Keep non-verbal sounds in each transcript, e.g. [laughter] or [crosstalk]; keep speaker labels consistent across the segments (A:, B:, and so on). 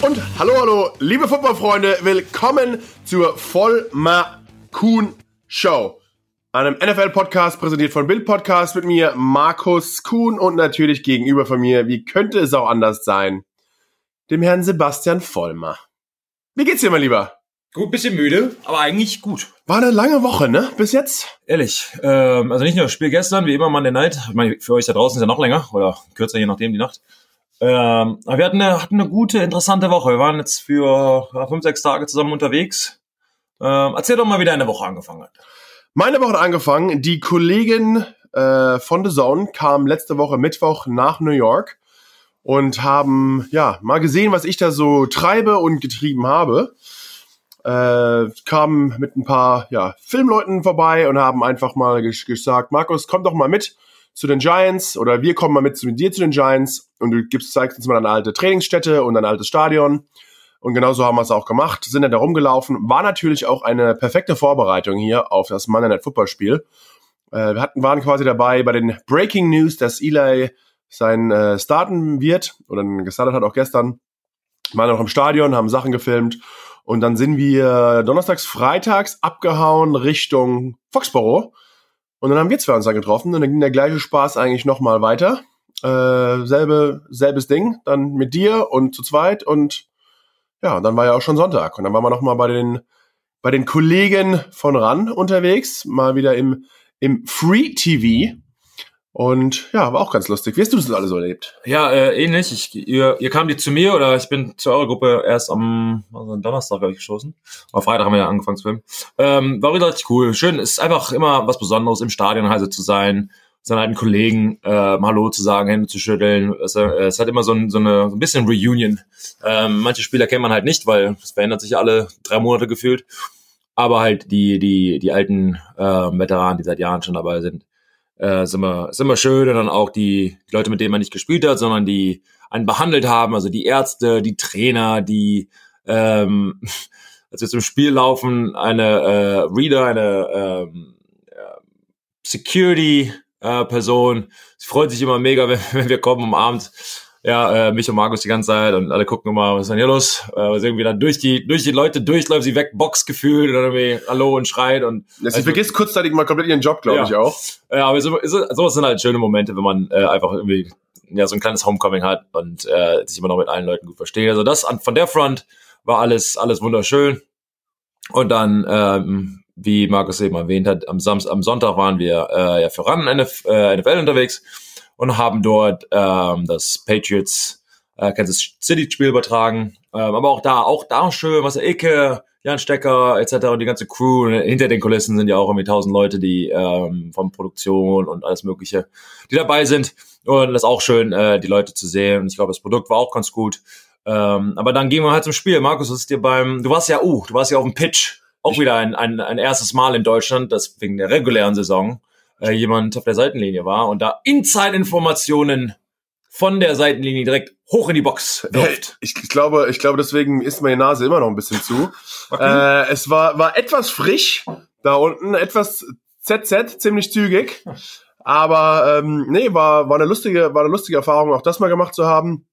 A: Und hallo, hallo, liebe Footballfreunde, willkommen zur Vollmer Kuhn Show. Einem NFL-Podcast präsentiert von Bild Podcast mit mir, Markus Kuhn und natürlich gegenüber von mir, wie könnte es auch anders sein, dem Herrn Sebastian Vollmer. Wie geht's dir, mein Lieber?
B: Gut, bisschen müde, aber eigentlich gut.
A: War eine lange Woche, ne? Bis jetzt?
B: Ehrlich. Ähm, also nicht nur das Spiel gestern, wie immer Monday Night. Ich meine, für euch da draußen ist ja noch länger oder kürzer, je nachdem, die Nacht. Ähm, aber wir hatten eine, hatten eine gute, interessante Woche. Wir waren jetzt für fünf, sechs Tage zusammen unterwegs. Ähm, erzähl doch mal, wie deine Woche angefangen hat.
A: Meine Woche hat angefangen. Die Kollegen äh, von The Zone kamen letzte Woche Mittwoch nach New York und haben ja mal gesehen, was ich da so treibe und getrieben habe. Äh, kamen mit ein paar ja, Filmleuten vorbei und haben einfach mal gesagt, Markus, komm doch mal mit zu den Giants oder wir kommen mal mit zu dir zu den Giants und du gibst, zeigst uns mal eine alte Trainingsstätte und ein altes Stadion. Und genauso haben wir es auch gemacht, sind dann da rumgelaufen. War natürlich auch eine perfekte Vorbereitung hier auf das Monday Night Football Spiel. Äh, wir hatten, waren quasi dabei bei den Breaking News, dass Eli sein äh, starten wird oder gestartet hat auch gestern. Waren noch im Stadion, haben Sachen gefilmt und dann sind wir donnerstags, freitags abgehauen Richtung Foxborough und dann haben wir zwei uns da getroffen und dann ging der gleiche Spaß eigentlich nochmal weiter. Äh, selbe, selbes Ding, dann mit dir und zu zweit und ja, dann war ja auch schon Sonntag und dann waren wir nochmal bei den, bei den Kollegen von RAN unterwegs, mal wieder im, im Free TV und ja, war auch ganz lustig. Wie hast du das alle so erlebt?
B: Ja, äh, ähnlich. Ich, ihr, ihr kam die zu mir oder ich bin zu eurer Gruppe erst am also Donnerstag, glaube ich, geschossen. Am Freitag haben wir ja angefangen zu filmen. Ähm, war richtig cool. Schön, ist einfach immer was Besonderes, im Stadion heise zu sein, seinen alten Kollegen äh, Hallo zu sagen, Hände zu schütteln. Es, äh, es hat immer so ein, so, eine, so ein bisschen Reunion. Ähm, manche Spieler kennt man halt nicht, weil es verändert sich alle drei Monate gefühlt. Aber halt die, die, die alten äh, Veteranen, die seit Jahren schon dabei sind äh, ist, immer, ist immer schön und dann auch die, die Leute, mit denen man nicht gespielt hat, sondern die einen behandelt haben, also die Ärzte, die Trainer, die ähm, [laughs] als wir zum Spiel laufen, eine äh, Reader, eine ähm, äh, Security äh, Person. Sie freut sich immer mega, [laughs] wenn, wenn wir kommen am Abend ja, äh, mich und Markus die ganze Zeit und alle gucken immer, was ist denn hier los? Äh, was irgendwie dann durch die, durch die Leute durchläuft, sie weg, Box gefühlt dann irgendwie Hallo und schreit und.
A: Ja, sie also, vergisst kurzzeitig mal komplett ihren Job, glaube ja. ich auch.
B: Ja, aber so, so, sowas sind halt schöne Momente, wenn man äh, einfach irgendwie ja so ein kleines Homecoming hat und äh, sich immer noch mit allen Leuten gut versteht. Also das an, von der Front war alles, alles wunderschön. Und dann, ähm, wie Markus eben erwähnt hat, am, Samstag, am Sonntag waren wir äh, ja für RAN NF, äh, NFL unterwegs und haben dort ähm, das Patriots äh, Kansas City Spiel übertragen. Ähm, aber auch da, auch da schön, was Ecke, Jan Stecker etc. und die ganze Crew. Hinter den Kulissen sind ja auch irgendwie tausend Leute, die ähm, von Produktion und alles Mögliche, die dabei sind. Und das ist auch schön, äh, die Leute zu sehen. Und ich glaube, das Produkt war auch ganz gut. Ähm, aber dann gehen wir halt zum Spiel. Markus, was ist dir beim, du warst ja, uh, du warst ja auf dem Pitch. Auch wieder ein, ein, ein erstes Mal in Deutschland, das wegen der regulären Saison äh, jemand auf der Seitenlinie war und da Inside-Informationen von der Seitenlinie direkt hoch in die Box
A: wirft. Ich, ich, glaube, ich glaube, deswegen ist meine Nase immer noch ein bisschen zu. Okay. Äh, es war, war etwas frisch da unten, etwas ZZ, ziemlich zügig. Aber ähm, nee, war, war, eine lustige, war eine lustige Erfahrung, auch das mal gemacht zu haben.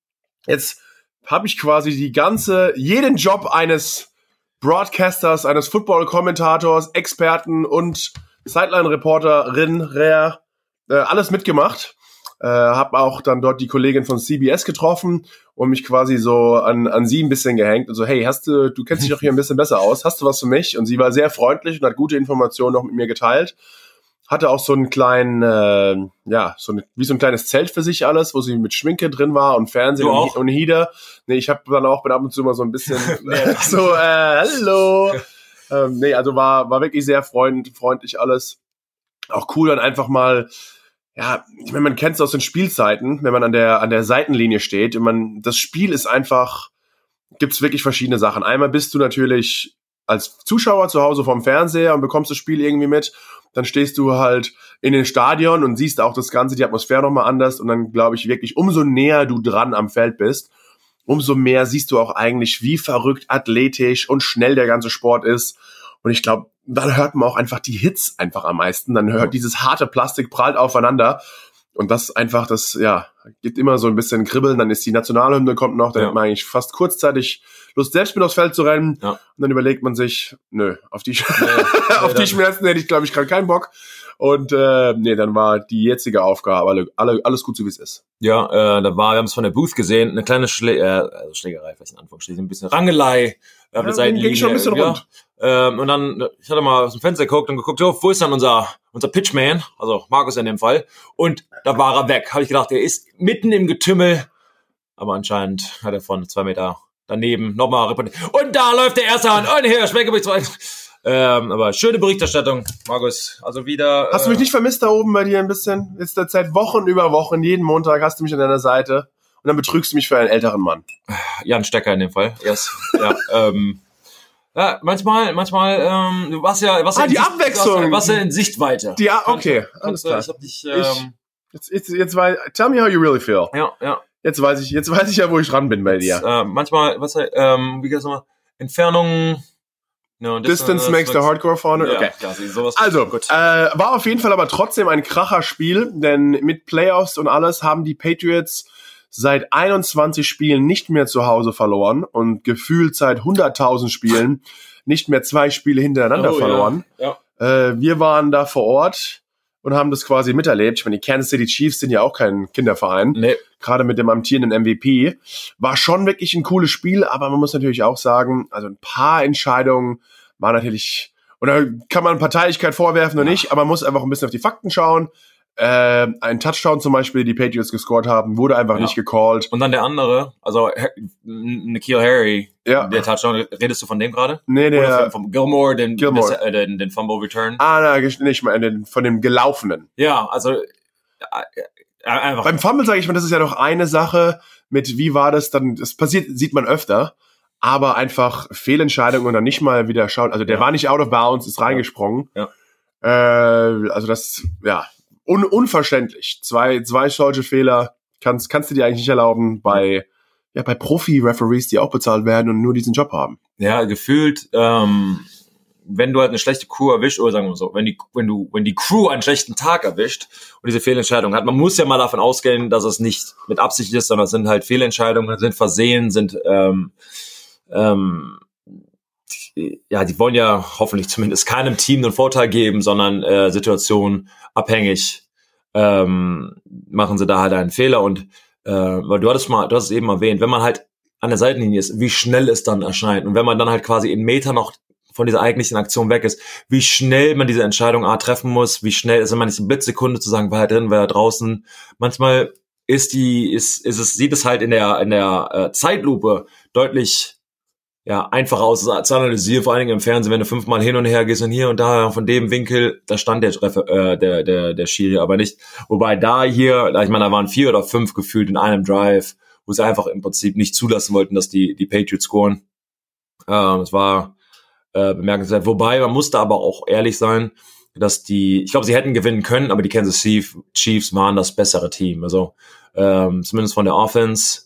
A: Jetzt habe ich quasi die ganze, jeden Job eines Broadcasters, eines Football-Kommentators, Experten und Sideline-Reporterin, äh, alles mitgemacht. Äh, habe auch dann dort die Kollegin von CBS getroffen und mich quasi so an, an sie ein bisschen gehängt und so, hey, hast du, du kennst dich doch hier ein bisschen besser aus, hast du was für mich? Und sie war sehr freundlich und hat gute Informationen noch mit mir geteilt. Hatte auch so einen kleinen, äh, ja, so ein, wie so ein kleines Zelt für sich alles, wo sie mit Schminke drin war und Fernsehen und, und Heater. Nee, ich habe dann auch ab und zu mal so ein bisschen [laughs] [laughs] so, äh, hallo. [laughs] Ähm, nee, also war, war wirklich sehr freund, freundlich alles. Auch cool dann einfach mal, ja, ich meine, man kennt es aus den Spielzeiten, wenn man an der, an der Seitenlinie steht. Und man, das Spiel ist einfach, gibt's wirklich verschiedene Sachen. Einmal bist du natürlich als Zuschauer zu Hause vorm Fernseher und bekommst das Spiel irgendwie mit. Dann stehst du halt in den Stadion und siehst auch das Ganze, die Atmosphäre nochmal anders. Und dann glaube ich wirklich, umso näher du dran am Feld bist, umso mehr siehst du auch eigentlich, wie verrückt athletisch und schnell der ganze Sport ist. Und ich glaube, dann hört man auch einfach die Hits einfach am meisten. Dann hört dieses harte Plastik prallt aufeinander. Und das einfach, das, ja, gibt immer so ein bisschen Kribbeln, dann ist die Nationalhymne kommt noch, dann
B: Ja.
A: hat man eigentlich fast kurzzeitig Lust, selbst mit aufs Feld zu rennen.
B: Ja.
A: Und dann überlegt man sich, nö, auf die,
B: Nee, [laughs]
A: auf die Schmerzen hätte ich, glaube ich, gerade keinen Bock. Und äh, nee, dann war die jetzige Aufgabe alle, alle, alles gut so wie es ist.
B: Ja, äh, da war, wir haben es von der Booth gesehen, eine kleine Schlä äh, also Schlägerei, vielleicht in Anführungsstrichen, ein bisschen Rangelei der
A: Ja, ging schon ein bisschen
B: ja. Ähm, und dann, ich hatte mal aus dem Fenster geguckt und geguckt, oh, wo ist dann unser, unser Pitchman, also Markus in dem Fall. Und da war er weg. Habe ich gedacht, er ist mitten im Getümmel. Aber anscheinend hat er von zwei Meter daneben nochmal reportiert. Und da läuft der erste an. Und hier, Schmeckebrich zwei. Ähm, aber schöne Berichterstattung, Markus. Also wieder.
A: Hast du mich nicht vermisst da oben bei dir ein bisschen? Jetzt seit Wochen über Wochen, jeden Montag hast du mich an deiner Seite. Und dann betrügst du mich für einen älteren Mann.
B: Jan Stecker in dem Fall. Yes. ja, [laughs] ähm, ja, manchmal, manchmal, ähm, du warst ja, warst
A: Ah,
B: ja in
A: die
B: Sicht-
A: Abwechslung.
B: Du warst, ja in Sichtweite.
A: Ah, okay, alles
B: äh,
A: klar.
B: Ich hab dich, ähm,
A: Jetzt, jetzt, jetzt weiß, tell me how you really feel.
B: ja, ja.
A: Jetzt weiß ich, jetzt [laughs] weiß ich ja, wo ich dran bin bei dir.
B: Äh, manchmal, was, ähm, wie geht das nochmal? Entfernung, no,
A: Distance makes the hardcore founder.
B: Ja,
A: Okay.
B: sie- sowas.
A: Also,
B: gut.
A: äh, war auf jeden Fall aber trotzdem ein kracher Spiel, denn mit Playoffs und alles haben die Patriots seit 21 Spielen nicht mehr zu Hause verloren und gefühlt seit 100.000 Spielen nicht mehr zwei Spiele hintereinander
B: Oh, ja.
A: verloren.
B: Ja.
A: Äh, wir waren da vor Ort und haben das quasi miterlebt. Ich meine, die Kansas City Chiefs sind ja auch kein Kinderverein,
B: Nee,
A: gerade mit dem amtierenden MVP. War schon wirklich ein cooles Spiel, aber man muss natürlich auch sagen, also ein paar Entscheidungen waren natürlich, oder kann man Parteilichkeit vorwerfen oder
B: Ja.
A: nicht, aber man muss einfach ein bisschen auf die Fakten schauen. Äh, ein Touchdown zum Beispiel, die Patriots gescored haben, wurde einfach
B: Ja.
A: nicht gecallt.
B: und dann der andere, also Nikhil Harry,
A: Ja.
B: der Touchdown, redest du von dem gerade?
A: Nee,
B: Oder
A: der,
B: von, vom Gilmore, den,
A: Gilmore.
B: äh, den, den Fumble Return?
A: ah, na, nicht mal, den- von dem Gelaufenen.
B: Ja, also, äh, äh, einfach.
A: Beim Fumble sage ich mal, das ist ja noch eine Sache mit, wie war das dann, das passiert, sieht man öfter, aber einfach Fehlentscheidungen und dann nicht mal wieder schauen. Also der
B: Ja.
A: war nicht out of bounds, ist reingesprungen.
B: Ja.
A: Äh, also das, ja, un unverständlich. Zwei, zwei solche Fehler kannst, kannst du dir eigentlich nicht erlauben bei, ja, bei Profi-Referees, die auch bezahlt werden und nur diesen Job haben.
B: ja, gefühlt, ähm, wenn du halt eine schlechte Crew erwischt, oder sagen wir so, wenn die, wenn du, wenn die Crew einen schlechten Tag erwischt und diese Fehlentscheidung hat, man muss ja mal davon ausgehen, dass es nicht mit Absicht ist, sondern es sind halt Fehlentscheidungen, sind Versehen, sind, ähm, ähm, ja, die wollen ja hoffentlich zumindest keinem Team einen Vorteil geben, sondern äh, Situation abhängig ähm, machen sie da halt einen Fehler und äh, weil du hattest mal, du hast es eben erwähnt, wenn man halt an der Seitenlinie ist, wie schnell es dann erscheint. Und wenn man dann halt quasi in Meter noch von dieser eigentlichen Aktion weg ist, wie schnell man diese Entscheidung A treffen muss, wie schnell ist immer nicht eine Blitzsekunde zu sagen, war er drin, war er draußen. Manchmal ist die, ist, ist es, sieht es halt in der, in der äh, Zeitlupe deutlich ja, einfacher aus zu analysieren, vor allen Dingen im Fernsehen, wenn du fünfmal hin und her gehst und hier und da von dem Winkel, da stand der, Refer- äh, der, der, der Schiri aber nicht. Wobei da hier, ich meine, da waren vier oder fünf gefühlt in einem Drive, wo sie einfach im Prinzip nicht zulassen wollten, dass die, die Patriots scoren. Ähm, es war äh, bemerkenswert. Wobei, man musste aber auch ehrlich sein, dass die, ich glaube, sie hätten gewinnen können, aber die Kansas Chiefs waren das bessere Team. Also ähm, zumindest von der Offense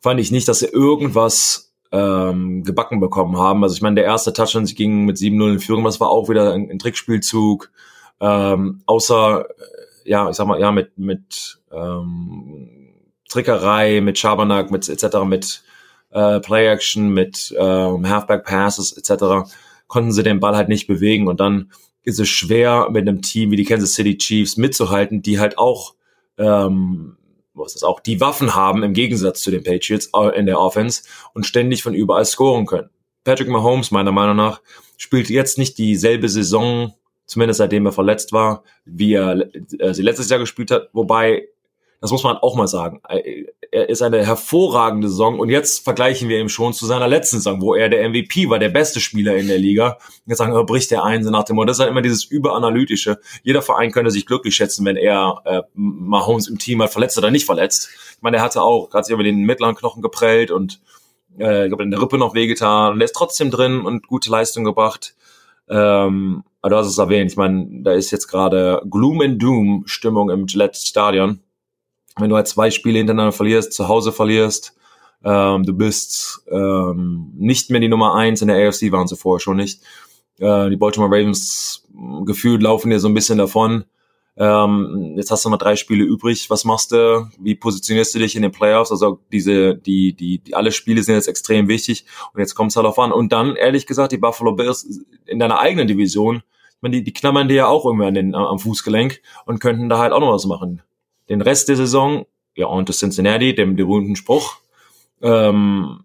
B: fand ich nicht, dass sie irgendwas ähm, gebacken bekommen haben. Also ich meine, der erste Touchdown, sie gingen mit 7-0 in Führung, das war auch wieder ein, ein Trickspielzug. Ähm, außer, äh, ja, ich sag mal, ja, mit, mit ähm, Trickerei, mit Schabernack, mit etc., mit äh, Play-Action, mit ähm, Halfback-Passes etc., konnten sie den Ball halt nicht bewegen. Und dann ist es schwer, mit einem Team wie die Kansas City Chiefs mitzuhalten, die halt auch ähm, was auch, die Waffen haben im Gegensatz zu den Patriots äh, in der Offense und ständig von überall scoren können. Patrick Mahomes, meiner Meinung nach, spielt jetzt nicht dieselbe Saison, zumindest seitdem er verletzt war, wie er äh, sie letztes Jahr gespielt hat, wobei, das muss man auch mal sagen, äh, er ist eine hervorragende Saison und jetzt vergleichen wir ihn schon zu seiner letzten Saison, wo er der MVP war, der beste Spieler in der Liga. Jetzt sagen, er bricht der ein, so nach dem Motto, das ist halt immer dieses überanalytische. Jeder Verein könnte sich glücklich schätzen, wenn er äh, Mahomes im Team hat, verletzt oder nicht verletzt. Ich meine, er hatte auch, hat sich über den mittleren Knochen geprellt und äh, ich glaube, in der Rippe noch wehgetan und er ist trotzdem drin und gute Leistung gebracht. Ähm, aber du hast es erwähnt, ich meine, da ist jetzt gerade Gloom and Doom Stimmung im Gillette Stadion. Wenn du halt zwei Spiele hintereinander verlierst, zu Hause verlierst, ähm, du bist ähm, nicht mehr die Nummer eins in der AFC, waren sie vorher schon nicht. Äh, die Baltimore Ravens mh, gefühlt laufen dir so ein bisschen davon. Ähm, jetzt hast du noch drei Spiele übrig. Was machst du? Wie positionierst du dich in den Playoffs? Also diese, die, die, die alle Spiele sind jetzt extrem wichtig. Und jetzt kommt es halt auf an. Und dann, ehrlich gesagt, die Buffalo Bills in deiner eigenen Division, ich meine, die, die knabbern dir ja auch irgendwie an den, am Fußgelenk und könnten da halt auch noch was machen. Den Rest der Saison, ja, und das Cincinnati, dem berühmten Spruch, ähm,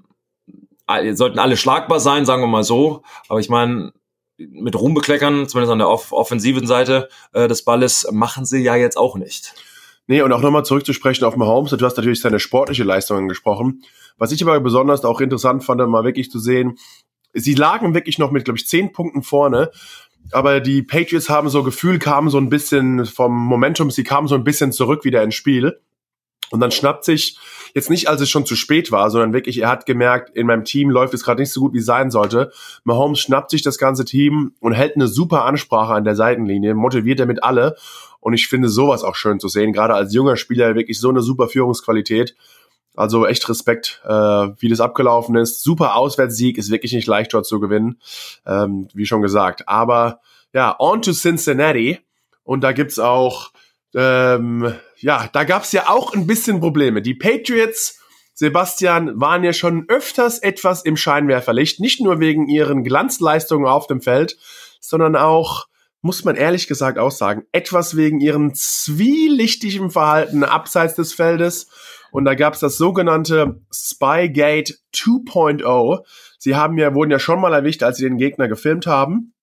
B: sollten alle schlagbar sein, sagen wir mal so. Aber ich meine, mit Ruhm bekleckern, zumindest an der off offensiven Seite äh, des Balles, machen sie ja jetzt auch nicht.
A: Nee, und auch nochmal zurückzusprechen auf Mahomes, du hast natürlich seine sportliche Leistung angesprochen. Was ich aber besonders auch interessant fand, mal wirklich zu sehen, sie lagen wirklich noch mit, glaube ich, zehn Punkten vorne, aber die Patriots haben so Gefühl, kamen so ein bisschen vom Momentum, sie kamen so ein bisschen zurück wieder ins Spiel. Und dann schnappt sich, jetzt nicht, als es schon zu spät war, sondern wirklich, er hat gemerkt, in meinem Team läuft es gerade nicht so gut, wie es sein sollte. Mahomes schnappt sich das ganze Team und hält eine super Ansprache an der Seitenlinie, motiviert damit alle. Und ich finde sowas auch schön zu sehen, gerade als junger Spieler wirklich so eine super Führungsqualität. Also echt Respekt, äh, wie das abgelaufen ist. Super Auswärtssieg, ist wirklich nicht leicht dort zu gewinnen, ähm, wie schon gesagt. Aber ja, on to Cincinnati. Und da gibt's auch ähm, ja, da gab's ja auch ein bisschen Probleme. Die Patriots, Sebastian, waren ja schon öfters etwas im Scheinwerferlicht, nicht nur wegen ihren Glanzleistungen auf dem Feld, sondern auch, muss man ehrlich gesagt auch sagen, etwas wegen ihrem zwielichtigen Verhalten abseits des Feldes. Und da gab's das sogenannte Spygate 2.0. Sie haben ja, wurden ja schon mal erwischt, als sie den Gegner gefilmt haben.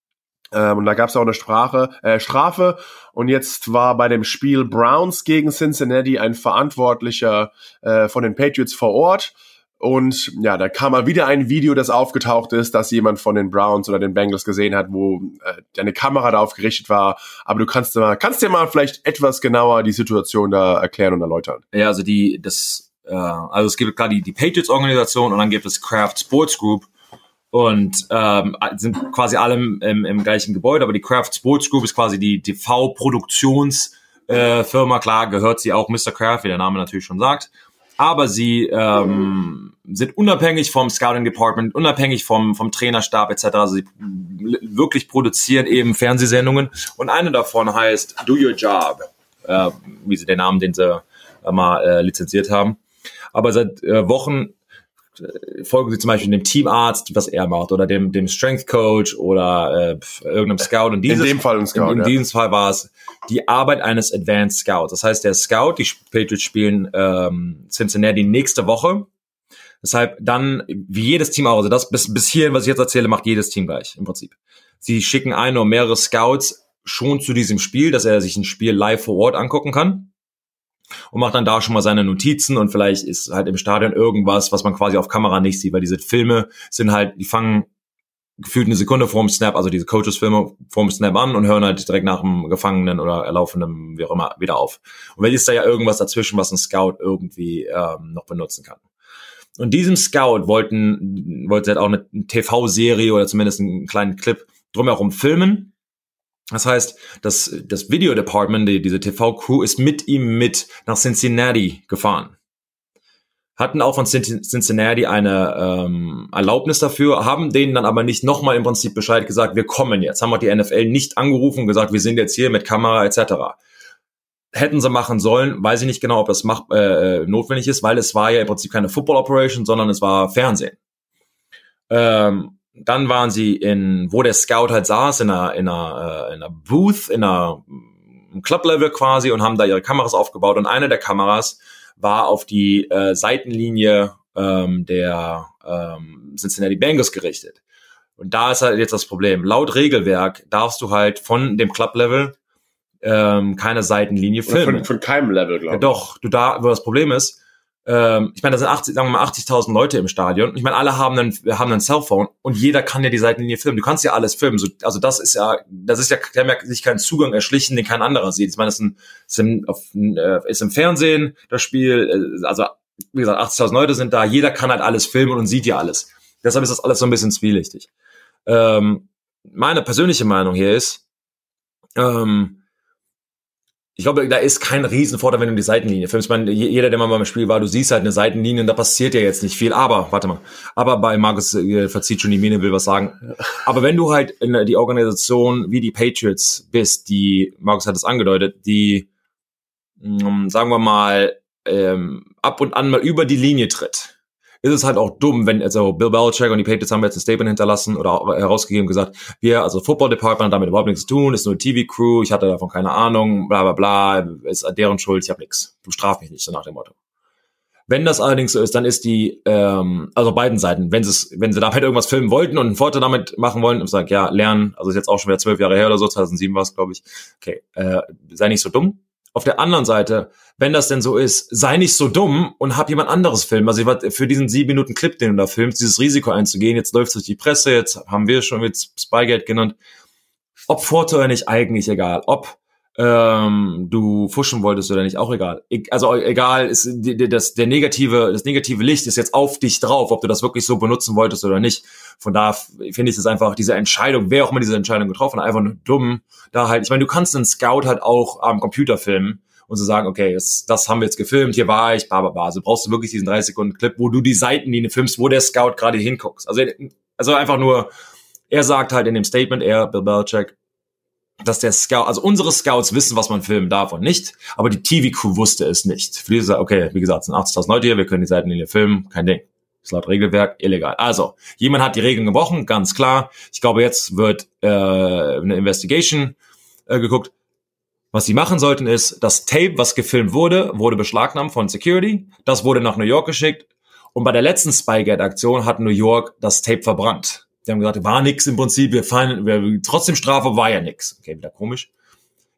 A: Ähm, und da gab es auch eine Sprache, äh, Strafe. Und jetzt war bei dem Spiel Browns gegen Cincinnati ein Verantwortlicher äh, von den Patriots vor Ort. Und ja, da kam mal wieder ein Video, das aufgetaucht ist, dass jemand von den Browns oder den Bengals gesehen hat, wo äh, eine Kamera darauf gerichtet war. Aber du kannst mal, kannst dir mal vielleicht etwas genauer die Situation da erklären und erläutern.
B: Ja, also die, das, äh, also es gibt gerade die, die Patriots-Organisation und dann gibt es Kraft Sports Group und ähm, sind quasi alle im, im, im gleichen Gebäude, aber die Kraft Sports Group ist quasi die TV-Produktionsfirma. Äh, Klar gehört sie auch Mr. Kraft, wie der Name natürlich schon sagt. Aber sie ähm, sind unabhängig vom Scouting Department, unabhängig vom, vom Trainerstab etc. Also sie wirklich produzieren eben Fernsehsendungen. Und eine davon heißt Do Your Job, äh, wie sie den Namen, den sie äh, mal äh, lizenziert haben. Aber seit äh, Wochen folgen sie zum Beispiel dem Teamarzt, was er macht, oder dem, dem Strength Coach oder äh, irgendeinem Scout. Und
A: dieses, in dem Fall ein Scout.
B: In, in ja. diesem Fall war es die Arbeit eines Advanced Scouts. Das heißt, der Scout, die Patriots spielen ähm, Cincinnati nächste Woche. Deshalb dann, wie jedes Team auch, also das bis, bis hierhin, was ich jetzt erzähle, macht jedes Team gleich im Prinzip. Sie schicken ein oder mehrere Scouts schon zu diesem Spiel, dass er sich ein Spiel live vor Ort angucken kann und macht dann da schon mal seine Notizen und vielleicht ist halt im Stadion irgendwas, was man quasi auf Kamera nicht sieht, weil diese Filme sind halt, die fangen gefühlt eine Sekunde vorm Snap, also diese Coaches-Filme vorm Snap an und hören halt direkt nach dem Gefangenen oder Erlaufenden, wie auch immer, wieder auf. Und wenn ist da ja irgendwas dazwischen, was ein Scout irgendwie ähm, noch benutzen kann. Und diesem Scout wollten, wollte halt auch eine TV-Serie oder zumindest einen kleinen Clip drumherum filmen das heißt, das, das Video Department, die, diese TV-Crew, ist mit ihm mit nach Cincinnati gefahren. Hatten auch von Cincinnati eine ähm, Erlaubnis dafür, haben denen dann aber nicht nochmal im Prinzip Bescheid gesagt, wir kommen jetzt. Haben auch die NFL nicht angerufen und gesagt, wir sind jetzt hier mit Kamera etc. Hätten sie machen sollen, weiß ich nicht genau, ob das mach, äh, notwendig ist, weil es war ja im Prinzip keine Football Operation, sondern es war Fernsehen. Ähm, dann waren sie in, wo der Scout halt saß, in einer, in einer, äh, in einer Booth, in einer Club-Level quasi und haben da ihre Kameras aufgebaut. Und eine der Kameras war auf die äh, Seitenlinie ähm, der ähm, Cincinnati Bengals gerichtet. Und da ist halt jetzt das Problem. Laut Regelwerk darfst du halt von dem Club-Level ähm, keine Seitenlinie filmen.
A: Von, von keinem Level, glaube
B: ich. Ja, doch, du da, wo das Problem ist, ähm, ich meine, da sind 80, sagen wir mal 80.000 Leute im Stadion. Ich meine, alle haben einen, haben einen Cellphone und jeder kann ja die Seitenlinie filmen. Du kannst ja alles filmen. So, also das ist ja, das ist ja, die haben sich keinen Zugang erschlichen, den kein anderer sieht. Ich meine, das ist, ein, ist, im, auf, äh, ist im Fernsehen das Spiel. Äh, also wie gesagt, 80.000 Leute sind da. Jeder kann halt alles filmen und sieht ja alles. Deshalb ist das alles so ein bisschen zwielichtig. Ähm, meine persönliche Meinung hier ist, ähm, ich glaube, da ist kein Riesenvorteil, wenn du die Seitenlinie filmst. Meine, jeder, der mal beim Spiel war, du siehst halt eine Seitenlinie und da passiert ja jetzt nicht viel. Aber, warte mal, aber bei Markus äh, verzieht schon die Miene, will was sagen. Aber wenn du halt in die Organisation wie die Patriots bist, die, Markus hat es angedeutet, die, mh, mm, sagen wir mal, ähm, ab und an mal über die Linie tritt, ist es halt auch dumm, wenn also Bill Belichick und die Patriots haben jetzt ein Statement hinterlassen oder herausgegeben gesagt, wir, also Football Department haben damit überhaupt nichts zu tun, ist nur TV-Crew, ich hatte davon keine Ahnung, bla bla bla, ist deren Schuld, ich habe nichts. Du straf mich nicht, so nach dem Motto. Wenn das allerdings so ist, dann ist die, ähm, also beiden Seiten, wenn sie wenn sie damit irgendwas filmen wollten und einen Vorteil damit machen wollen, und sagen, ja, lernen, also ist jetzt auch schon wieder zwölf Jahre her oder so, 2007 war es, glaube ich, okay, äh, sei nicht so dumm, auf der anderen Seite, wenn das denn so ist, sei nicht so dumm und hab jemand anderes filmen. Also ich war für diesen sieben Minuten Clip, den du da filmst, dieses Risiko einzugehen, jetzt läuft es durch die Presse, jetzt haben wir schon mit Spygate genannt. Ob oder nicht, eigentlich egal. Ob ähm, du fuschen wolltest oder nicht, auch egal. E also egal, ist das, der negative, das negative Licht ist jetzt auf dich drauf, ob du das wirklich so benutzen wolltest oder nicht. Von da finde ich es einfach diese Entscheidung, wer auch immer diese Entscheidung getroffen hat, einfach nur dumm. Da halt, ich meine, du kannst einen Scout halt auch am Computer filmen und so sagen, okay, das, das haben wir jetzt gefilmt, hier war ich, bla bla bla. Also brauchst du wirklich diesen 30 Sekunden Clip, wo du die Seitenlinie filmst, wo der Scout gerade hinguckst. Also, also einfach nur, er sagt halt in dem Statement, er, Bill Belichick, dass der Scout, also unsere Scouts wissen, was man filmen darf und nicht, aber die TV-Crew wusste es nicht. Für die okay, wie gesagt, es sind 80.000 Leute hier, wir können die Seitenlinie filmen, kein Ding. ist laut Regelwerk illegal. Also, jemand hat die Regeln gebrochen, ganz klar. Ich glaube, jetzt wird äh, eine Investigation äh, geguckt. Was sie machen sollten ist, das Tape, was gefilmt wurde, wurde beschlagnahmt von Security. Das wurde nach New York geschickt. Und bei der letzten Spygate-Aktion hat New York das Tape verbrannt. Die haben gesagt, war nix im Prinzip, wir fallen, wir, trotzdem Strafe war ja nix. Okay, wieder komisch.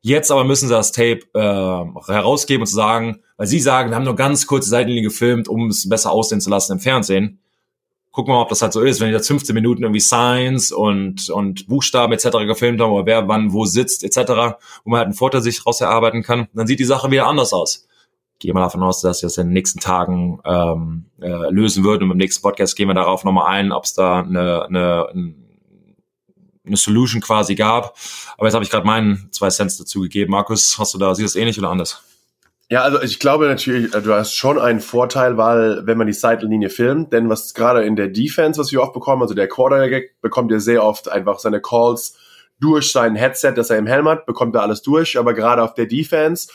B: Jetzt aber müssen sie das Tape äh, herausgeben und sagen, weil sie sagen, wir haben nur ganz kurze Seitenlinie gefilmt, um es besser aussehen zu lassen im Fernsehen. Gucken wir mal, ob das halt so ist, wenn die jetzt 15 Minuten irgendwie Signs und, und Buchstaben etc. gefilmt haben, oder wer wann wo sitzt etc., wo man halt einen Vorteil sich raus erarbeiten kann, dann sieht die Sache wieder anders aus gehe mal davon aus, dass wir das in den nächsten Tagen ähm, äh, lösen würden. Und im nächsten Podcast gehen wir darauf nochmal ein, ob es da eine, eine, eine Solution quasi gab. Aber jetzt habe ich gerade meinen zwei Cents dazu gegeben. Markus, hast du da, siehst du das ähnlich oder anders?
A: Ja, also ich glaube natürlich, äh, du hast schon einen Vorteil, weil wenn man die Seitenlinie filmt, denn was gerade in der Defense, was wir oft bekommen, also der Quarterback bekommt ja sehr oft einfach seine Calls durch sein Headset, das er im Helm hat, bekommt er alles durch, aber gerade auf der Defense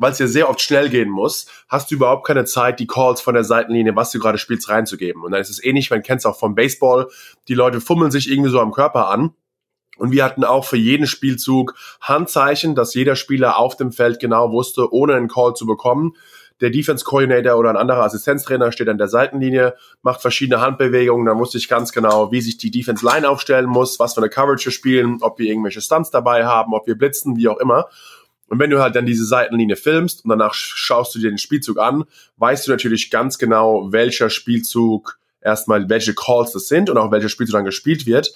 A: weil es ja sehr oft schnell gehen muss, hast du überhaupt keine Zeit, die Calls von der Seitenlinie, was du gerade spielst, reinzugeben. Und dann ist es ähnlich, man kennt es auch vom Baseball, die Leute fummeln sich irgendwie so am Körper an. Und wir hatten auch für jeden Spielzug Handzeichen, dass jeder Spieler auf dem Feld genau wusste, ohne einen Call zu bekommen. Der Defense Coordinator oder ein anderer Assistenztrainer steht an der Seitenlinie, macht verschiedene Handbewegungen. Da wusste ich ganz genau, wie sich die Defense Line aufstellen muss, was für eine Coverage wir spielen, ob wir irgendwelche Stunts dabei haben, ob wir blitzen, wie auch immer. Und wenn du halt dann diese Seitenlinie filmst und danach schaust du dir den Spielzug an, weißt du natürlich ganz genau, welcher Spielzug erstmal, welche Calls das sind und auch welcher Spielzug dann gespielt wird.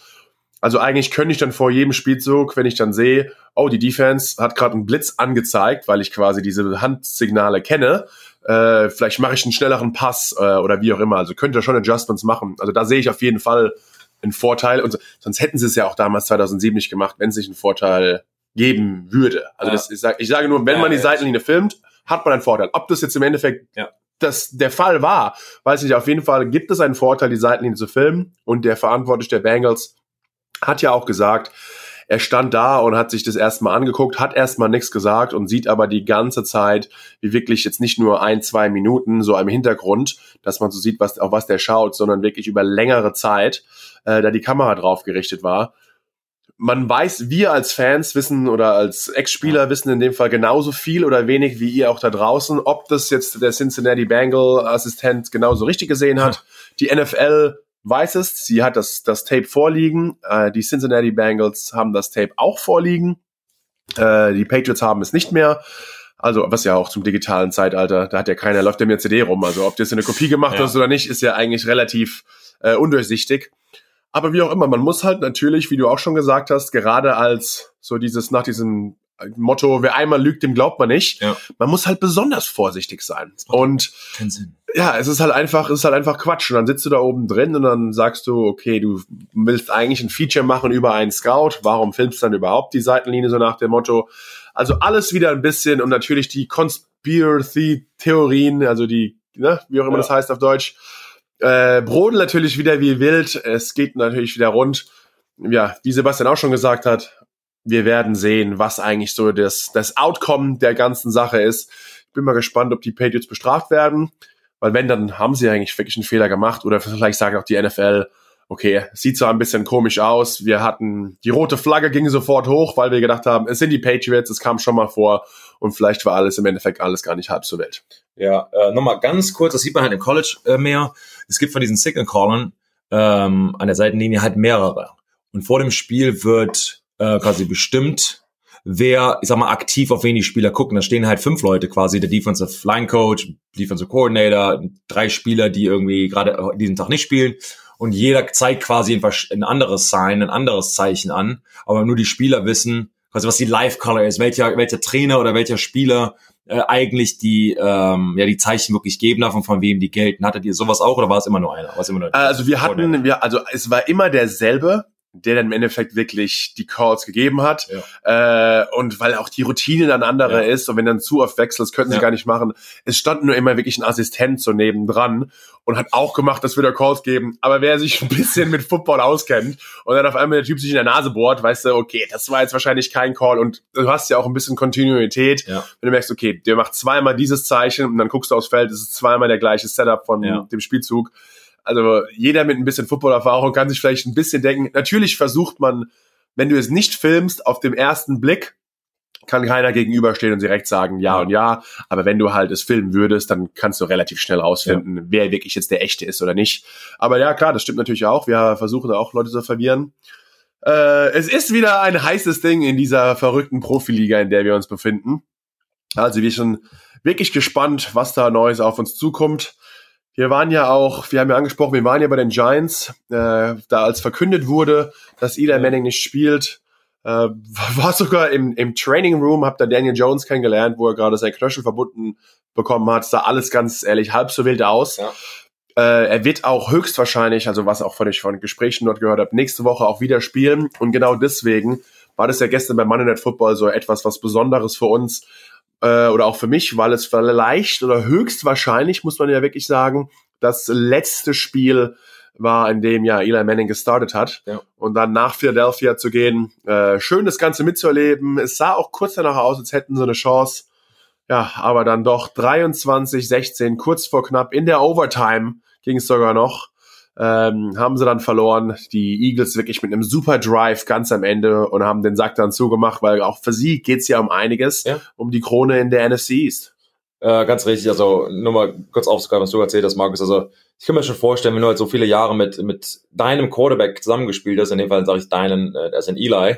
A: Also eigentlich könnte ich dann vor jedem Spielzug, wenn ich dann sehe, oh, die Defense hat gerade einen Blitz angezeigt, weil ich quasi diese Handsignale kenne, äh, vielleicht mache ich einen schnelleren Pass äh, oder wie auch immer. Also könnte schon Adjustments machen. Also da sehe ich auf jeden Fall einen Vorteil. Und sonst hätten sie es ja auch damals 2007 nicht gemacht, wenn es nicht einen Vorteil geben würde. Also ja. das, ich, sag, ich sage nur, wenn ja, man die Seitenlinie filmt, hat man einen Vorteil. Ob das jetzt im Endeffekt das der Fall war, weiß ich nicht. Auf jeden Fall gibt es einen Vorteil, die Seitenlinie zu filmen. Und der Verantwortliche der Bengals hat ja auch gesagt, er stand da und hat sich das erstmal angeguckt, hat erstmal nichts gesagt und sieht aber die ganze Zeit, wie wirklich jetzt nicht nur ein, zwei Minuten so im Hintergrund, dass man so sieht, was, auf was der schaut, sondern wirklich über längere Zeit, äh, da die Kamera drauf gerichtet war man weiß, wir als Fans wissen oder als Ex-Spieler wissen in dem Fall genauso viel oder wenig wie ihr auch da draußen, ob das jetzt der Cincinnati Bengal Assistent genauso richtig gesehen hat. Die NFL weiß es, sie hat das, das Tape vorliegen. Äh, die Cincinnati Bengals haben das Tape auch vorliegen. Äh, die Patriots haben es nicht mehr. Also, was ja auch zum digitalen Zeitalter, da hat ja keiner, läuft ja mir CD rum. Also, ob du jetzt eine Kopie gemacht ja. hast oder nicht, ist ja eigentlich relativ äh, undurchsichtig. Aber wie auch immer, man muss halt natürlich, wie du auch schon gesagt hast, gerade als so dieses nach diesem Motto, wer einmal lügt, dem glaubt man nicht. Ja. Man muss halt besonders vorsichtig sein. Und ja, es ist halt einfach, es ist halt einfach Quatsch. Und dann sitzt du da oben drin und dann sagst du, okay, du willst eigentlich ein Feature machen über einen Scout. Warum filmst du dann überhaupt die Seitenlinie so nach dem Motto? Also alles wieder ein bisschen und natürlich die Conspiracy-Theorien, also die, ne, wie auch immer ja. das heißt auf Deutsch, äh, brodeln natürlich wieder wie wild. Es geht natürlich wieder rund. Ja, wie Sebastian auch schon gesagt hat, wir werden sehen, was eigentlich so das, das Outcome der ganzen Sache ist. Ich bin mal gespannt, ob die Patriots bestraft werden, weil wenn, dann haben sie eigentlich wirklich einen Fehler gemacht oder vielleicht sagen auch die NFL, okay, sieht zwar ein bisschen komisch aus, wir hatten, die rote Flagge ging sofort hoch, weil wir gedacht haben, es sind die Patriots, es kam schon mal vor und vielleicht war alles im Endeffekt alles gar nicht halb so wild.
B: Ja, äh, nochmal ganz kurz, das sieht man halt im College äh, mehr. Es gibt von diesen Signal-Callern ähm, an der Seitenlinie halt mehrere. Und vor dem Spiel wird äh, quasi bestimmt, wer, ich sag mal, aktiv auf wen die Spieler gucken. Da stehen halt fünf Leute quasi, der Defensive Line Coach, Defensive Coordinator, drei Spieler, die irgendwie gerade diesen Tag nicht spielen. Und jeder zeigt quasi ein anderes Sign, ein anderes Zeichen an. Aber nur die Spieler wissen, quasi was die Live Color ist, welcher, welcher Trainer oder welcher Spieler äh, eigentlich die, ähm, ja, die Zeichen wirklich geben darf und von wem die gelten. Hattet ihr sowas auch oder war es immer nur einer? War es immer nur
A: also wir hatten, wir, also es war immer derselbe, der dann im Endeffekt wirklich die Calls gegeben hat. Ja. Äh, und weil auch die Routine dann andere ja. ist und wenn dann zu oft wechselt, das könnten sie ja. gar nicht machen. Es stand nur immer wirklich ein Assistent so nebendran und hat auch gemacht, dass wir da Calls geben. Aber wer sich ein bisschen mit Football auskennt und dann auf einmal der Typ sich in der Nase bohrt, weißt du, okay, das war jetzt wahrscheinlich kein Call und du hast ja auch ein bisschen Kontinuität. Wenn du merkst, okay, der macht zweimal dieses Zeichen und dann guckst du aufs Feld, es ist zweimal der gleiche Setup von dem Spielzug also jeder mit ein bisschen Footballerfahrung kann sich vielleicht ein bisschen denken. Natürlich versucht man, wenn du es nicht filmst, auf dem ersten Blick kann keiner gegenüberstehen und direkt sagen ja, ja, und ja. Aber wenn du halt es filmen würdest, dann kannst du relativ schnell rausfinden, ja. wer wirklich jetzt der echte ist oder nicht. Aber ja, klar, das stimmt natürlich auch. Wir versuchen auch Leute zu verwirren. Äh, es ist wieder ein heißes Ding in dieser verrückten Profiliga, in der wir uns befinden. Also wir sind wirklich gespannt, was da Neues auf uns zukommt. Wir waren ja auch, wir haben ja angesprochen, wir waren ja bei den Giants, äh, da als verkündet wurde, dass Eli Manning nicht spielt, äh, [laughs] war sogar im, im Training Room, hab da Daniel Jones kennengelernt, wo er gerade sein Knöchel verbunden bekommen hat, sah alles ganz ehrlich halb so wild aus. Ja. Äh, er wird auch höchstwahrscheinlich, also was auch von ich von Gesprächen dort gehört habe, nächste Woche auch wieder spielen und genau deswegen war das ja gestern bei Monday Night Football so etwas was Besonderes für uns, äh, oder auch für mich, weil es vielleicht oder höchstwahrscheinlich, muss man ja wirklich sagen, das letzte Spiel war, in dem ja Eli Manning gestartet hat. Ja. Und dann nach Philadelphia zu gehen, äh, schön das Ganze mitzuerleben. Es sah auch kurz danach aus, als hätten sie eine Chance. Ja, aber dann doch 23, 16, kurz vor knapp in der Overtime ging es sogar noch ähm, haben sie dann verloren. Die Eagles wirklich mit einem super Drive ganz am Ende und haben den Sack dann zugemacht, weil auch für sie geht's ja um einiges, ja. um die Krone in der NFC East.
B: Äh, ganz richtig, also nur mal kurz aufzugreifen, was du erzählt hast, Markus. Also ich kann mir schon vorstellen, wenn du halt so viele Jahre mit, mit deinem Quarterback zusammengespielt hast, in dem Fall sage ich deinen, äh, das ist ein Eli,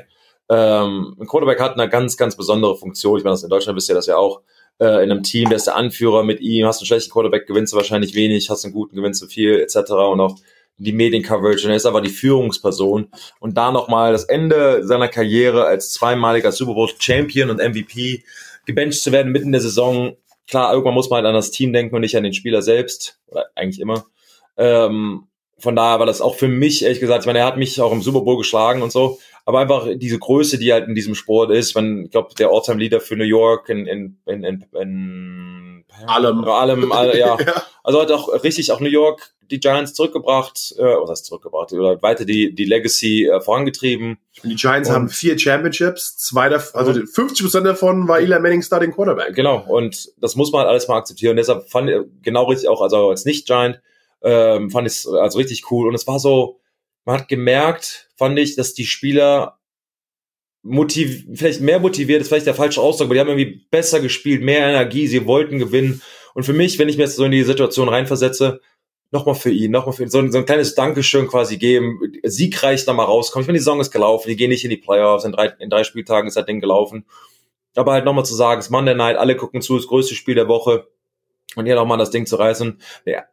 B: ähm, ein Quarterback hat eine ganz, ganz besondere Funktion. Ich meine, das in Deutschland wisst ihr das ja auch. Äh, in einem Team, der ist der Anführer mit ihm, hast einen schlechten Quarterback, gewinnst du wahrscheinlich wenig, hast einen guten, gewinnst du viel, etc. Und auch die Mediencoverage und er ist aber die Führungsperson. Und da nochmal das Ende seiner Karriere als zweimaliger Super Bowl Champion und MVP gebencht zu werden mitten in der Saison. Klar, irgendwann muss man halt an das Team denken und nicht an den Spieler selbst. Oder eigentlich immer. Ähm, von daher war das auch für mich, ehrlich gesagt, ich meine, er hat mich auch im Super Bowl geschlagen und so, aber einfach diese Größe, die halt in diesem Sport ist, wenn, ich glaube, der Alltime Leader für New York in, in, in, in, in allem, allem, all, ja. [laughs] ja. Also hat auch richtig auch New York die Giants zurückgebracht, äh, was heißt zurückgebracht, oder weiter die, die Legacy äh, vorangetrieben.
A: Die Giants und, haben vier Championships, zwei davon, also 50 Prozent davon war Eli Manning Starting Quarterback.
B: Genau, und das muss man alles mal akzeptieren. deshalb fand ich genau richtig auch, also als Nicht-Giant, ähm, fand ich es also richtig cool. Und es war so, man hat gemerkt, fand ich, dass die Spieler motiv vielleicht mehr motiviert ist vielleicht der falsche Ausdruck, aber die haben irgendwie besser gespielt, mehr Energie, sie wollten gewinnen. Und für mich, wenn ich mir jetzt so in die Situation reinversetze, nochmal für ihn, nochmal für ihn, so, so ein kleines Dankeschön quasi geben, siegreich nochmal rauskommen. Ich meine, die Saison ist gelaufen, die gehen nicht in die Playoffs, in drei, in drei Spieltagen ist das Ding gelaufen. Aber halt nochmal zu sagen, es ist Monday Night, alle gucken zu, das größte Spiel der Woche und hier nochmal das Ding zu reißen.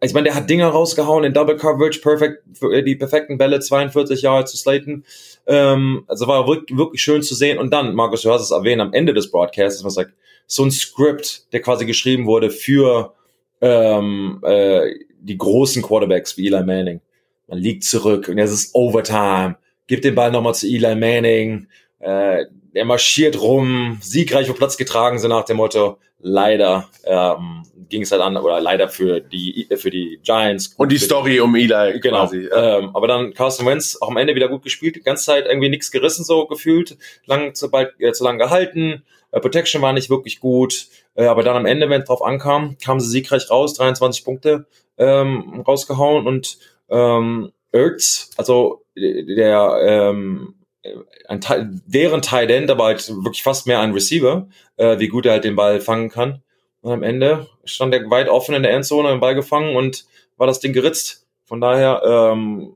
B: Ich meine, der hat Dinger rausgehauen in Double Coverage, perfekt, die perfekten Bälle, 42 Jahre zu Slaten. Ähm, also war wirklich, wirklich schön zu sehen. Und dann, Markus, du hast es erwähnt, am Ende des Broadcasts, was sagt, so ein Script, der quasi geschrieben wurde für ähm, äh, die großen Quarterbacks wie Eli Manning. Man liegt zurück und jetzt ist Overtime. Gib den Ball nochmal zu Eli Manning. Äh, der marschiert rum, siegreich auf Platz getragen sind nach dem Motto, leider ähm, ging es halt an, oder leider für die für die Giants.
A: Und die Story um Eli
B: genau. quasi. Ähm, aber dann Carson Wentz auch am Ende wieder gut gespielt, die ganze Zeit irgendwie nichts gerissen so gefühlt, lang zu bald äh, zu lang gehalten, äh, Protection war nicht wirklich gut, äh, aber dann am Ende, wenn es drauf ankam, kamen sie siegreich raus, 23 Punkte ähm, rausgehauen und ähm, Ertz, also der ähm, ein Teil, deren Tight End, aber halt wirklich fast mehr ein Receiver, äh, wie gut er halt den Ball fangen kann. Und am Ende stand er weit offen in der Endzone, den Ball gefangen und war das Ding geritzt. Von daher, ähm,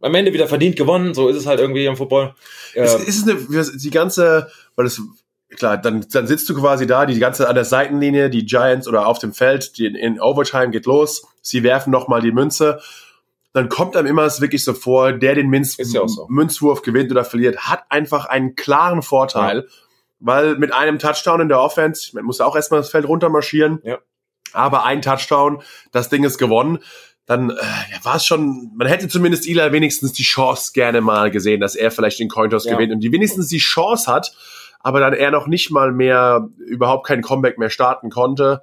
B: am Ende wieder verdient gewonnen, so ist es halt irgendwie im Football.
A: Äh, ist, ist es eine, die ganze, weil es, klar, dann, dann sitzt du quasi da, die ganze an der Seitenlinie, die Giants oder auf dem Feld, die in, in Overtime geht los, sie werfen nochmal die Münze dann kommt einem immer es wirklich so vor, der den Münz
B: ja so.
A: Münzwurf gewinnt oder verliert, hat einfach einen klaren Vorteil, ja. Weil mit einem Touchdown in der Offense, man muss auch erstmal das Feld runtermarschieren,
B: ja.
A: aber ein Touchdown, das Ding ist gewonnen. Dann äh, ja, war es schon, man hätte zumindest Eli wenigstens die Chance gerne mal gesehen, dass er vielleicht den Cointos ja. gewinnt und die wenigstens die Chance hat, aber dann er noch nicht mal mehr überhaupt kein Comeback mehr starten konnte.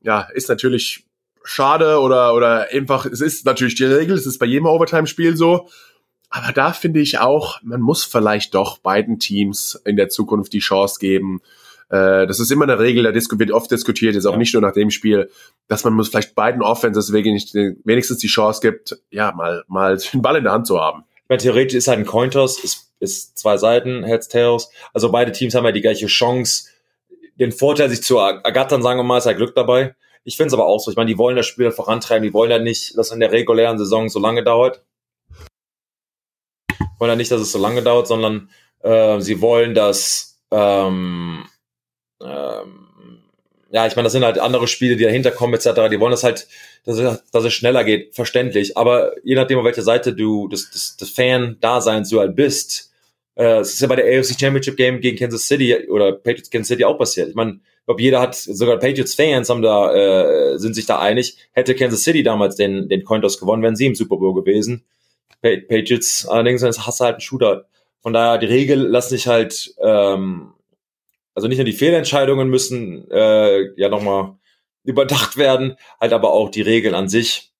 A: Ja, ist natürlich schade oder, oder einfach, es ist natürlich die Regel, es ist bei jedem Overtime-Spiel so. Aber da finde ich auch, man muss vielleicht doch beiden Teams in der Zukunft die Chance geben. Äh, das ist immer eine Regel, da wird oft diskutiert, jetzt auch ja. nicht nur nach dem Spiel, dass man muss vielleicht beiden Offenses wenigstens die Chance gibt, ja, mal, mal [laughs] den Ball in der Hand zu haben.
B: Ich meine, theoretisch ist halt ein Cointos, ist, ist zwei Seiten, Heads, Tails. Also beide Teams haben ja die gleiche Chance, den Vorteil sich zu ergattern, sagen wir mal, ist ja Glück dabei. Ich finde es aber auch so. Ich meine, die wollen das Spiel vorantreiben. Die wollen ja nicht, dass es in der regulären Saison so lange dauert. Wollen ja nicht, dass es so lange dauert, sondern äh, sie wollen, dass ähm, ähm, ja, ich meine, das sind halt andere Spiele, die dahinter kommen, etc. Die wollen das halt, dass es, dass es schneller geht, verständlich. Aber je nachdem, auf welcher Seite du des, des, des Fan-Daseins du halt bist, äh, es ist ja bei der AFC Championship Game gegen Kansas City oder Patriots Kansas City auch passiert. Ich meine, glaube, jeder hat, sogar Patriots-Fans haben da, äh, sind sich da einig, hätte Kansas City damals den, den Cointos gewonnen, wären sie im Super Bowl gewesen. Patriots allerdings hast du halt einen Shooter. Von daher, die Regel lassen sich halt, ähm, also nicht nur die Fehlentscheidungen müssen äh, ja nochmal überdacht werden, halt aber auch die Regeln an sich.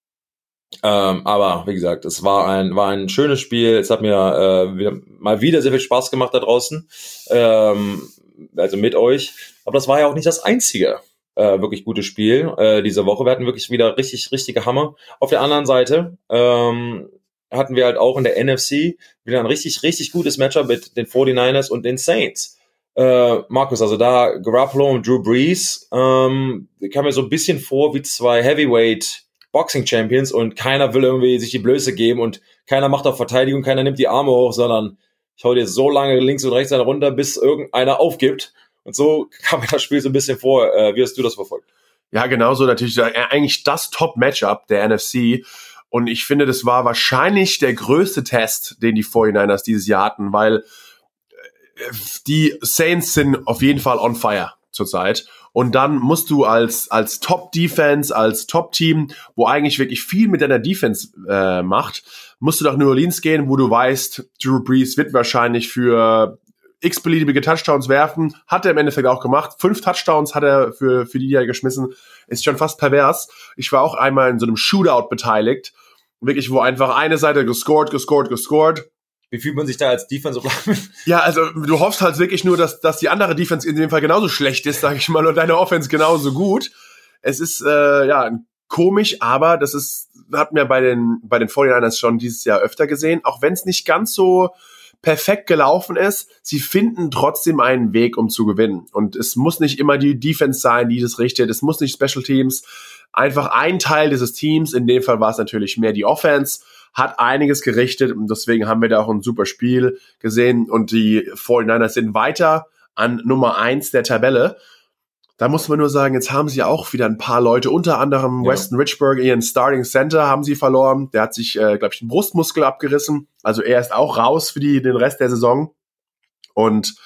B: Ähm, aber wie gesagt, es war ein war ein schönes Spiel. Es hat mir äh, wieder, mal wieder sehr viel Spaß gemacht da draußen. Ähm, also mit euch. Aber das war ja auch nicht das einzige äh, wirklich gute Spiel äh, diese Woche. Wir hatten wirklich wieder richtig, richtige Hammer. Auf der anderen Seite ähm, hatten wir halt auch in der NFC wieder ein richtig, richtig gutes Matchup mit den 49ers und den Saints. Äh, Markus, also da Garoppolo und Drew Brees ähm, kam mir so ein bisschen vor wie zwei Heavyweight Boxing Champions und keiner will irgendwie sich die Blöße geben und keiner macht auf Verteidigung, keiner nimmt die Arme hoch, sondern ich hau dir so lange links und rechts runter, bis irgendeiner aufgibt. Und so [laughs] kam mir das Spiel so ein bisschen vor. Äh, wie hast du das verfolgt?
A: Ja, genauso natürlich eigentlich das Top-Matchup der NFC. Und ich finde, das war wahrscheinlich der größte Test, den die 49ers dieses Jahr hatten, weil äh, die Saints sind auf jeden Fall on fire zurzeit. Und dann musst du als, als Top-Defense, als Top-Team, wo eigentlich wirklich viel mit deiner Defense äh, macht, musst du nach New Orleans gehen, wo du weißt, Drew Brees wird wahrscheinlich für x-beliebige Touchdowns werfen. Hat er im Endeffekt auch gemacht. Fünf Touchdowns hat er für, für die Jahr geschmissen. Ist schon fast pervers. Ich war auch einmal in so einem Shootout beteiligt. Wirklich, wo einfach eine Seite gescored, gescored, gescored.
B: Wie fühlt man sich da als Lineman?
A: Ja, also du hoffst halt wirklich nur, dass, dass die andere Defense in dem Fall genauso schlecht ist, sag ich mal, und deine Offense genauso gut. Es ist äh, ja komisch, aber das ist hat mir bei den bei den 49ers schon dieses Jahr öfter gesehen, auch wenn es nicht ganz so perfekt gelaufen ist, sie finden trotzdem einen Weg, um zu gewinnen. Und es muss nicht immer die Defense sein, die das richtet. Es muss nicht Special Teams. Einfach ein Teil dieses Teams, in dem Fall war es natürlich mehr die Offense, hat einiges gerichtet und deswegen haben wir da auch ein super Spiel gesehen und die 49ers sind weiter an Nummer eins der Tabelle. Da muss man nur sagen, jetzt haben sie auch wieder ein paar Leute, unter anderem ja. Weston Richburg, ihren Starting Center haben sie verloren. Der hat sich, äh, glaube ich, den Brustmuskel abgerissen. Also er ist auch raus für die, den Rest der Saison. Und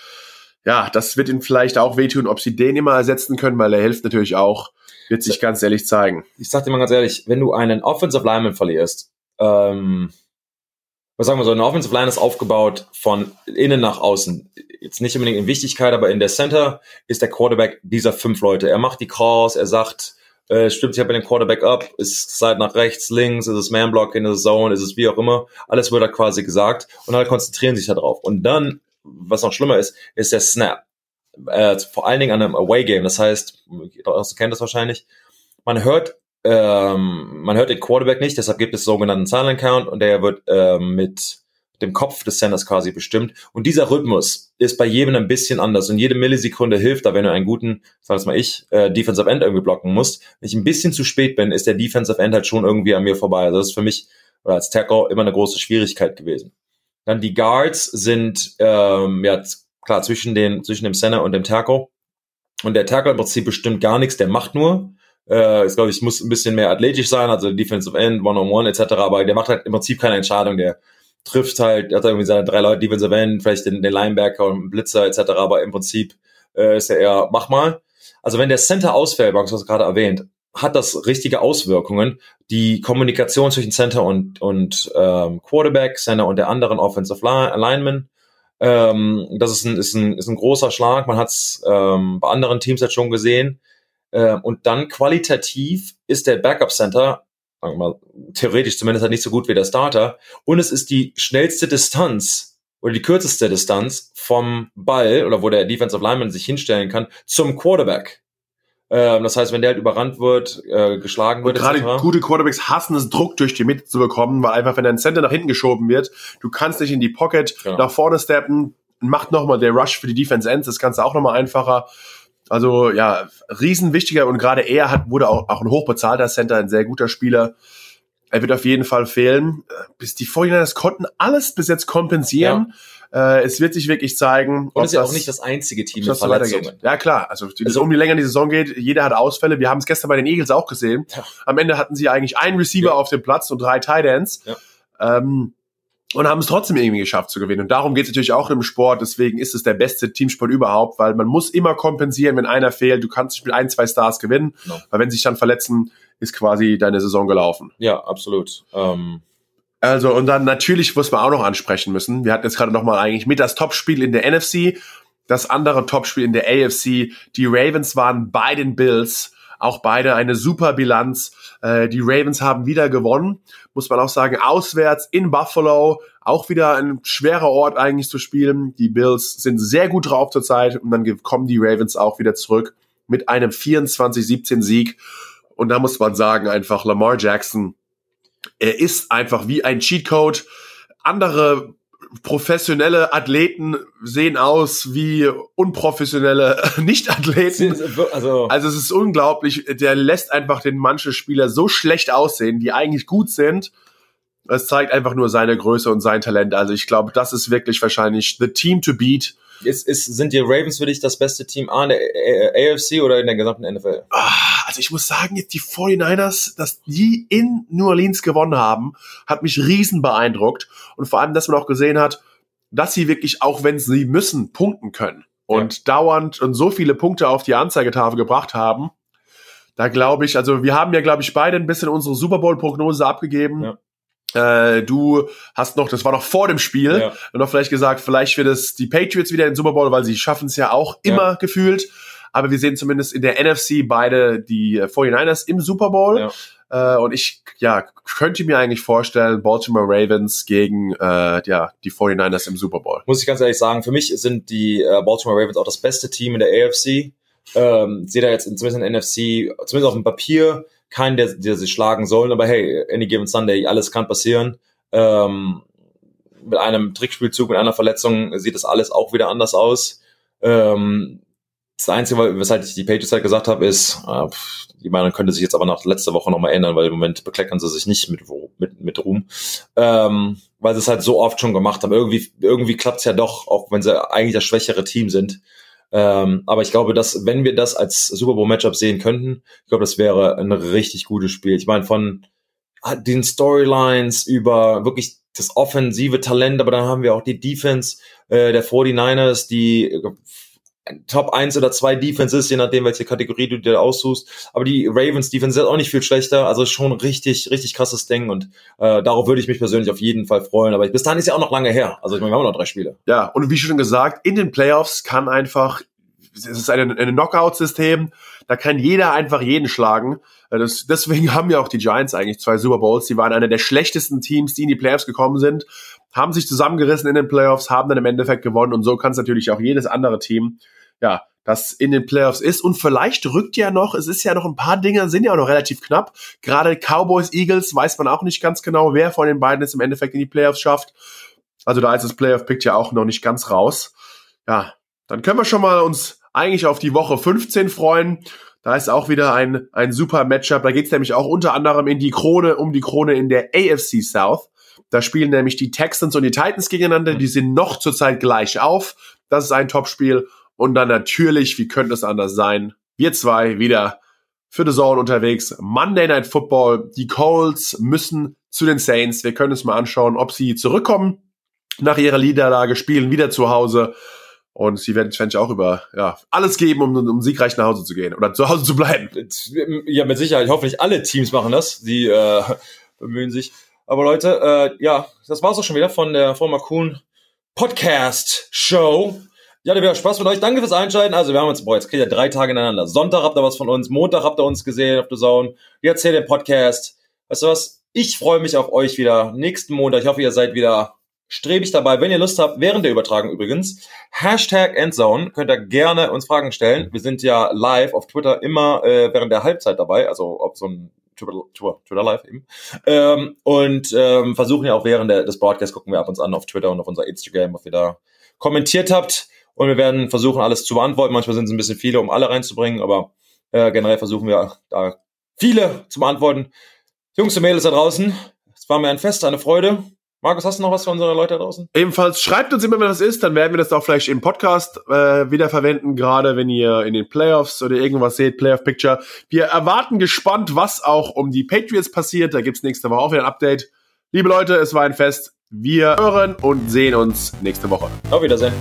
A: ja, das wird ihnen vielleicht auch wehtun, ob sie den immer ersetzen können, weil er hilft natürlich auch, wird sich ganz ehrlich zeigen.
B: Ich sag dir mal ganz ehrlich, wenn du einen Offensive Lineman verlierst, ähm, was sagen wir so, eine Offensive Line ist aufgebaut von innen nach außen. Jetzt nicht unbedingt in Wichtigkeit, aber in der Center ist der Quarterback dieser fünf Leute. Er macht die Calls, er sagt, äh, stimmt sich bei dem Quarterback ab, ist Side nach rechts, links, ist es Man-Block in der Zone, ist es wie auch immer. Alles wird da quasi gesagt und alle konzentrieren sich da drauf. Und dann, was noch schlimmer ist, ist der Snap. Äh, vor allen Dingen an einem Away-Game. Das heißt, du kennt das wahrscheinlich, man hört ähm, man hört den Quarterback nicht, deshalb gibt es sogenannten Silent Count und der wird ähm, mit dem Kopf des Centers quasi bestimmt. Und dieser Rhythmus ist bei jedem ein bisschen anders und jede Millisekunde hilft da, wenn du einen guten, sag das mal ich, äh, Defensive End irgendwie blocken musst. Wenn ich ein bisschen zu spät bin, ist der Defensive End halt schon irgendwie an mir vorbei. Also das ist für mich oder als Tackle immer eine große Schwierigkeit gewesen. Dann die Guards sind ähm, ja klar zwischen den zwischen dem Center und dem Tackle. Und der Tackle im Prinzip bestimmt gar nichts, der macht nur. Äh, ist, glaube ich, muss ein bisschen mehr athletisch sein, also Defensive End, One-on-One etc., aber der macht halt im Prinzip keine Entscheidung, der trifft halt, hat irgendwie seine drei Leute, Defensive End, vielleicht den, den Linebacker und Blitzer etc., aber im Prinzip äh, ist er eher, mach mal. Also wenn der Center ausfällt, was gerade erwähnt, hat das richtige Auswirkungen. Die Kommunikation zwischen Center und, und ähm, Quarterback, Center und der anderen Offensive Lineman, ähm, das ist ein, ist, ein, ist ein großer Schlag. Man hat es ähm, bei anderen Teams jetzt schon gesehen. Äh, und dann qualitativ ist der Backup Center, sagen wir mal, theoretisch zumindest halt nicht so gut wie der Starter. Und es ist die schnellste Distanz oder die kürzeste Distanz vom Ball oder wo der Defensive Lineman sich hinstellen kann zum Quarterback. Ähm, das heißt, wenn der halt überrannt wird, äh, geschlagen wird.
A: gerade gute Quarterbacks hassen es, Druck durch die Mitte zu bekommen, weil einfach, wenn dein Center nach hinten geschoben wird, du kannst nicht in die Pocket genau. nach vorne steppen, macht nochmal der Rush für die Defense Ends, das du auch nochmal einfacher. Also ja, riesenwichtiger und gerade er hat, wurde auch, auch ein hochbezahlter Center, ein sehr guter Spieler. Er wird auf jeden Fall fehlen. Bis die 49ers konnten alles bis jetzt kompensieren. Ja. Äh, es wird sich wirklich zeigen.
B: Und ist ja auch nicht das einzige Team mit Verletzungen.
A: Ja klar, also, also um die länger die Saison geht, jeder hat Ausfälle. Wir haben es gestern bei den Eagles auch gesehen. Ja. Am Ende hatten sie eigentlich einen Receiver ja. auf dem Platz und drei Tight Ends. Ähm, und haben es trotzdem irgendwie geschafft zu gewinnen. Und darum geht es natürlich auch im Sport. Deswegen ist es der beste Teamsport überhaupt, weil man muss immer kompensieren, wenn einer fehlt. Du kannst nicht mit ein, zwei Stars gewinnen, no. weil wenn sie sich dann verletzen, ist quasi deine Saison gelaufen.
B: Ja, absolut. Ähm
A: also und dann natürlich muss man auch noch ansprechen müssen. Wir hatten jetzt gerade noch mal eigentlich mit das Topspiel in der NFC, das andere Topspiel in der AFC. Die Ravens waren bei den Bills auch beide eine super Bilanz. Äh, die Ravens haben wieder gewonnen, muss man auch sagen, auswärts in Buffalo. Auch wieder ein schwerer Ort eigentlich zu spielen. Die Bills sind sehr gut drauf zurzeit und dann kommen die Ravens auch wieder zurück mit einem 24-17 Sieg. Und da muss man sagen, einfach Lamar Jackson, er ist einfach wie ein Cheatcode. Andere professionelle Athleten sehen aus wie unprofessionelle [laughs] Nicht-Athleten. Also, also es ist unglaublich. Der lässt einfach den manche Spieler so schlecht aussehen, die eigentlich gut sind. Es zeigt einfach nur seine Größe und sein Talent. Also ich glaube, das ist wirklich wahrscheinlich the team to beat.
B: Ist, ist, sind die Ravens für dich das beste Team A in der AFC oder in der gesamten NFL?
A: Ah, also ich muss sagen, die 49ers, dass die in New Orleans gewonnen haben, hat mich riesen beeindruckt. Und vor allem, dass man auch gesehen hat, dass sie wirklich, auch wenn sie müssen, punkten können. Und ja. dauernd und so viele Punkte auf die Anzeigetafel gebracht haben. Da glaube ich, also wir haben ja, glaube ich, beide ein bisschen unsere Super Bowl-Prognose abgegeben. Ja. Äh, du hast noch, das war noch vor dem Spiel, ja. noch vielleicht gesagt, vielleicht wird es die Patriots wieder in den Super Bowl, weil sie schaffen es ja auch immer ja. gefühlt. Aber wir sehen zumindest in der NFC beide die 49ers im Super Bowl. Ja. Äh, und ich ja, könnte mir eigentlich vorstellen, Baltimore Ravens gegen äh, ja, die 49ers im Super Bowl.
B: Muss ich ganz ehrlich sagen, für mich sind die äh, Baltimore Ravens auch das beste Team in der AFC. Ähm, sehe da jetzt zumindest in der NFC, zumindest auf dem Papier, keinen, der, der sie schlagen sollen, aber hey, any given Sunday, alles kann passieren. Ähm, mit einem Trickspielzug, mit einer Verletzung sieht das alles auch wieder anders aus. Ähm, das Einzige, weshalb ich die Patriots halt gesagt habe, ist, äh, die Meinung könnte sich jetzt aber nach letzter Woche nochmal ändern, weil im Moment bekleckern sie sich nicht mit, mit, mit Ruhm. Ähm, weil sie es halt so oft schon gemacht haben. Irgendwie, irgendwie klappt es ja doch, auch wenn sie eigentlich das schwächere Team sind. Ähm, aber ich glaube, dass, wenn wir das als Super Bowl Matchup sehen könnten, ich glaube, das wäre ein richtig gutes Spiel. Ich meine, von den Storylines über wirklich das offensive Talent, aber dann haben wir auch die Defense äh, der 49ers, die Top 1 oder 2 Defenses, je nachdem, welche Kategorie du dir aussuchst. Aber die Ravens Defense ist auch nicht viel schlechter. Also schon richtig, richtig krasses Ding. Und äh, darauf würde ich mich persönlich auf jeden Fall freuen. Aber bis dahin ist ja auch noch lange her. Also ich meine, wir haben noch drei Spiele.
A: Ja, und wie schon gesagt, in den Playoffs kann einfach, es ist ein, ein Knockout-System, da kann jeder einfach jeden schlagen. Äh, das, deswegen [laughs] haben ja auch die Giants eigentlich zwei Super Bowls. Die waren einer der schlechtesten Teams, die in die Playoffs gekommen sind, haben sich zusammengerissen in den Playoffs, haben dann im Endeffekt gewonnen und so kann es natürlich auch jedes andere Team, ja, das in den Playoffs ist. Und vielleicht rückt ja noch, es ist ja noch ein paar Dinge, sind ja auch noch relativ knapp. Gerade Cowboys, Eagles weiß man auch nicht ganz genau, wer von den beiden es im Endeffekt in die Playoffs schafft. Also da ist das Playoff-Pick ja auch noch nicht ganz raus. Ja, dann können wir schon mal uns eigentlich auf die Woche 15 freuen. Da ist auch wieder ein, ein super Matchup. Da geht es nämlich auch unter anderem in die Krone, um die Krone in der AFC South. Da spielen nämlich die Texans und die Titans gegeneinander. Die sind noch zurzeit gleich auf. Das ist ein Topspiel. Und dann natürlich, wie könnte es anders sein? Wir zwei wieder für The Zone unterwegs. Monday Night Football. Die Colts müssen zu den Saints. Wir können uns mal anschauen, ob sie zurückkommen nach ihrer Niederlage, spielen wieder zu Hause. Und sie werden wahrscheinlich auch über ja, alles geben, um, um siegreich nach Hause zu gehen oder zu Hause zu bleiben.
B: Ja, mit Sicherheit. Hoffentlich alle Teams machen das. Die äh, bemühen sich. Aber Leute, äh, ja, das war's auch schon wieder von der Former Kuhn Podcast Show. Ja, wieder Spaß mit euch. Danke fürs Einschalten. Also, wir haben uns, boah, jetzt kriegt ihr drei Tage ineinander. Sonntag habt ihr was von uns, Montag habt ihr uns gesehen auf der Zone. Jetzt hier den Podcast. Weißt du was? Ich freue mich auf euch wieder nächsten Montag. Ich hoffe, ihr seid wieder strebig dabei. Wenn ihr Lust habt, während der Übertragung übrigens, Hashtag Endzone, könnt ihr gerne uns Fragen stellen. Wir sind ja live auf Twitter immer äh, während der Halbzeit dabei, also ob so ein Twitter, Live eben. Ähm, und ähm, versuchen ja auch während der, des Broadcasts, gucken wir ab und an auf Twitter und auf unser Instagram, was ihr da kommentiert habt. Und wir werden versuchen, alles zu beantworten. Manchmal sind es ein bisschen viele, um alle reinzubringen, aber äh, generell versuchen wir da viele zu beantworten. Jungs und Mädels da draußen, es war mir ein Fest, eine Freude. Markus, hast du noch was für unsere Leute da draußen?
A: Ebenfalls schreibt uns immer, wenn das ist, dann werden wir das auch vielleicht im Podcast äh, wieder verwenden, gerade wenn ihr in den Playoffs oder irgendwas seht, Playoff Picture. Wir erwarten gespannt, was auch um die Patriots passiert. Da gibt's nächste Woche auch wieder ein Update. Liebe Leute, es war ein Fest. Wir hören und sehen uns nächste Woche.
B: Auf Wiedersehen.